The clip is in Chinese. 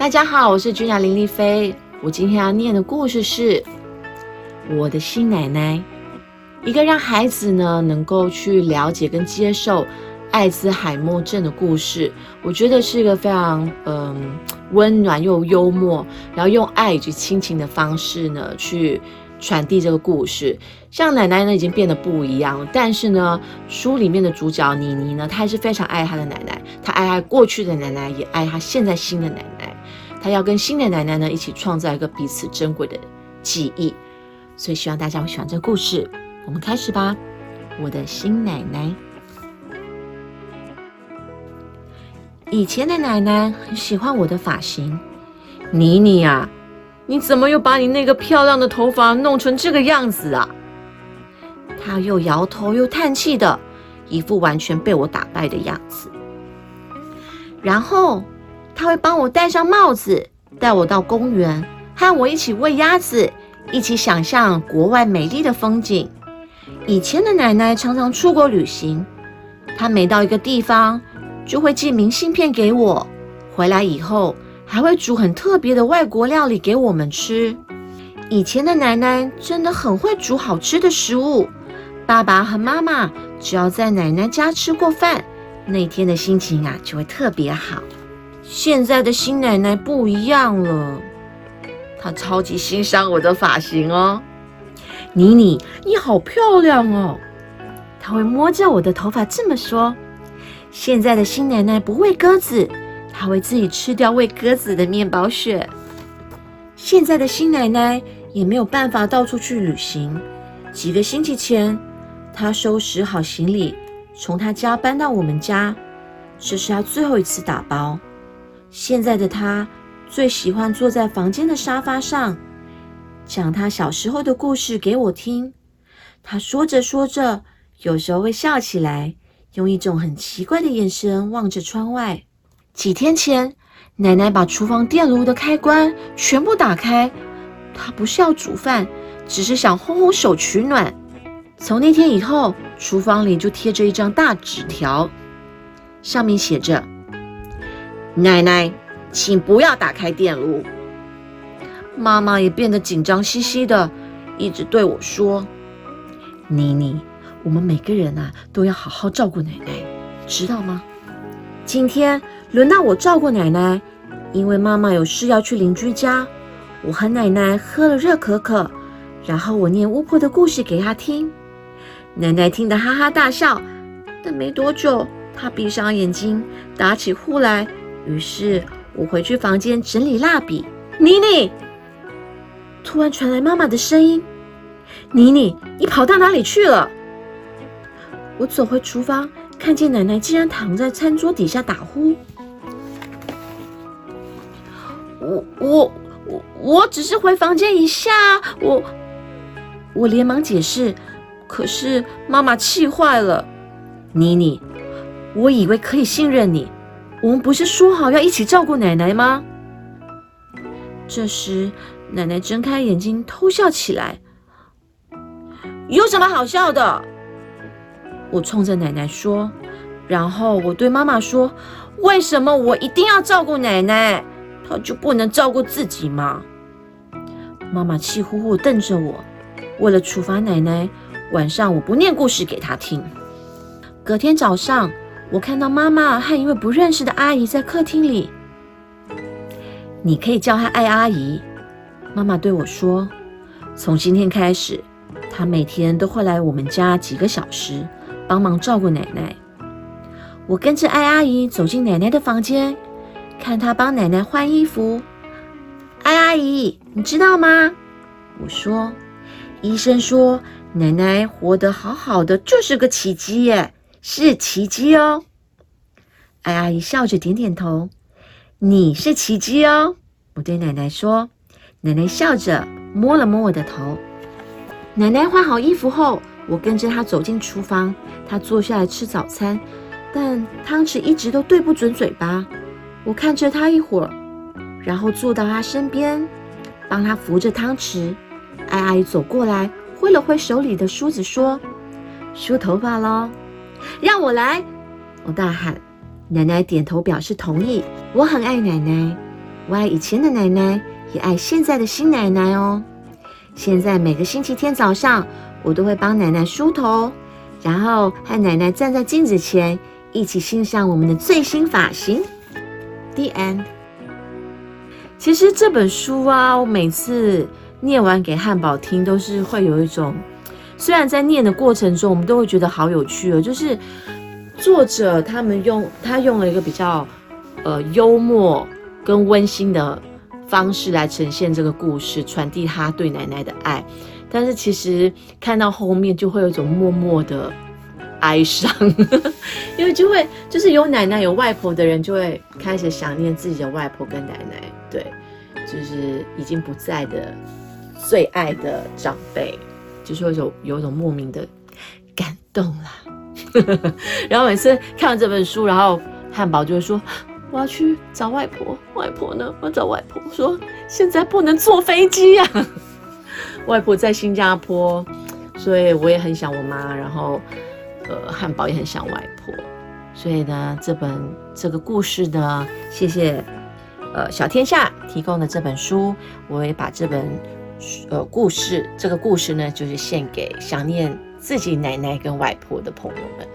大家好，我是君雅林丽菲。我今天要念的故事是《我的新奶奶》，一个让孩子呢能够去了解跟接受艾滋海默症的故事。我觉得是一个非常嗯温暖又幽默，然后用爱以及亲情的方式呢去传递这个故事。像奶奶呢已经变得不一样了，但是呢书里面的主角妮妮呢，她还是非常爱她的奶奶，她爱她过去的奶奶，也爱她现在新的奶奶。他要跟新的奶奶呢一起创造一个彼此珍贵的记忆，所以希望大家会喜欢这个故事。我们开始吧。我的新奶奶，以前的奶奶很喜欢我的发型。妮妮啊，你怎么又把你那个漂亮的头发弄成这个样子啊？她又摇头又叹气的，一副完全被我打败的样子。然后。他会帮我戴上帽子，带我到公园，和我一起喂鸭子，一起想象国外美丽的风景。以前的奶奶常常出国旅行，她每到一个地方就会寄明信片给我，回来以后还会煮很特别的外国料理给我们吃。以前的奶奶真的很会煮好吃的食物，爸爸和妈妈只要在奶奶家吃过饭，那天的心情啊就会特别好。现在的新奶奶不一样了，她超级欣赏我的发型哦。妮妮，你好漂亮哦！她会摸着我的头发这么说。现在的新奶奶不喂鸽子，她会自己吃掉喂鸽子的面包屑。现在的新奶奶也没有办法到处去旅行。几个星期前，她收拾好行李，从她家搬到我们家，这是她最后一次打包。现在的他最喜欢坐在房间的沙发上，讲他小时候的故事给我听。他说着说着，有时候会笑起来，用一种很奇怪的眼神望着窗外。几天前，奶奶把厨房电炉的开关全部打开，她不是要煮饭，只是想烘烘手取暖。从那天以后，厨房里就贴着一张大纸条，上面写着。奶奶，请不要打开电炉。妈妈也变得紧张兮兮的，一直对我说：“妮妮，我们每个人啊都要好好照顾奶奶，知道吗？今天轮到我照顾奶奶，因为妈妈有事要去邻居家。我和奶奶喝了热可可，然后我念巫婆的故事给她听。奶奶听得哈哈大笑，但没多久，她闭上眼睛，打起呼来。”于是我回去房间整理蜡笔。妮妮，突然传来妈妈的声音：“妮妮，你跑到哪里去了？”我走回厨房，看见奶奶竟然躺在餐桌底下打呼。我我我我只是回房间一下，我我连忙解释，可是妈妈气坏了。妮妮，我以为可以信任你。我们不是说好要一起照顾奶奶吗？这时，奶奶睁开眼睛偷笑起来。有什么好笑的？我冲着奶奶说，然后我对妈妈说：“为什么我一定要照顾奶奶？她就不能照顾自己吗？”妈妈气呼呼瞪着我。为了处罚奶奶，晚上我不念故事给她听。隔天早上。我看到妈妈和一位不认识的阿姨在客厅里。你可以叫她艾阿姨。妈妈对我说：“从今天开始，她每天都会来我们家几个小时，帮忙照顾奶奶。”我跟着艾阿姨走进奶奶的房间，看她帮奶奶换衣服。艾阿姨，你知道吗？我说：“医生说奶奶活得好好的，就是个奇迹耶。”是奇迹哦，艾阿姨笑着点点头。你是奇迹哦，我对奶奶说。奶奶笑着摸了摸我的头。奶奶换好衣服后，我跟着她走进厨房。她坐下来吃早餐，但汤匙一直都对不准嘴巴。我看着她一会儿，然后坐到她身边，帮她扶着汤匙。艾阿姨走过来，挥了挥手里的梳子，说：“梳头发喽。”让我来！我大喊，奶奶点头表示同意。我很爱奶奶，我爱以前的奶奶，也爱现在的新奶奶哦。现在每个星期天早上，我都会帮奶奶梳头，然后和奶奶站在镜子前，一起欣赏我们的最新发型。The end。其实这本书啊，我每次念完给汉堡听，都是会有一种，虽然在念的过程中，我们都会觉得好有趣哦，就是作者他们用他用了一个比较呃幽默跟温馨的方式来呈现这个故事，传递他对奶奶的爱。但是其实看到后面，就会有一种默默的哀伤，因为就会就是有奶奶有外婆的人，就会开始想念自己的外婆跟奶奶。对，就是已经不在的最爱的长辈，就是有种有一种莫名的感动啦。然后每次看完这本书，然后汉堡就会说：“我要去找外婆，外婆呢？我要找外婆。”说：“现在不能坐飞机呀，外婆在新加坡，所以我也很想我妈。然后，呃，汉堡也很想外婆，所以呢，这本这个故事呢，谢谢。”呃，小天下提供的这本书，我也把这本呃故事，这个故事呢，就是献给想念自己奶奶跟外婆的朋友们。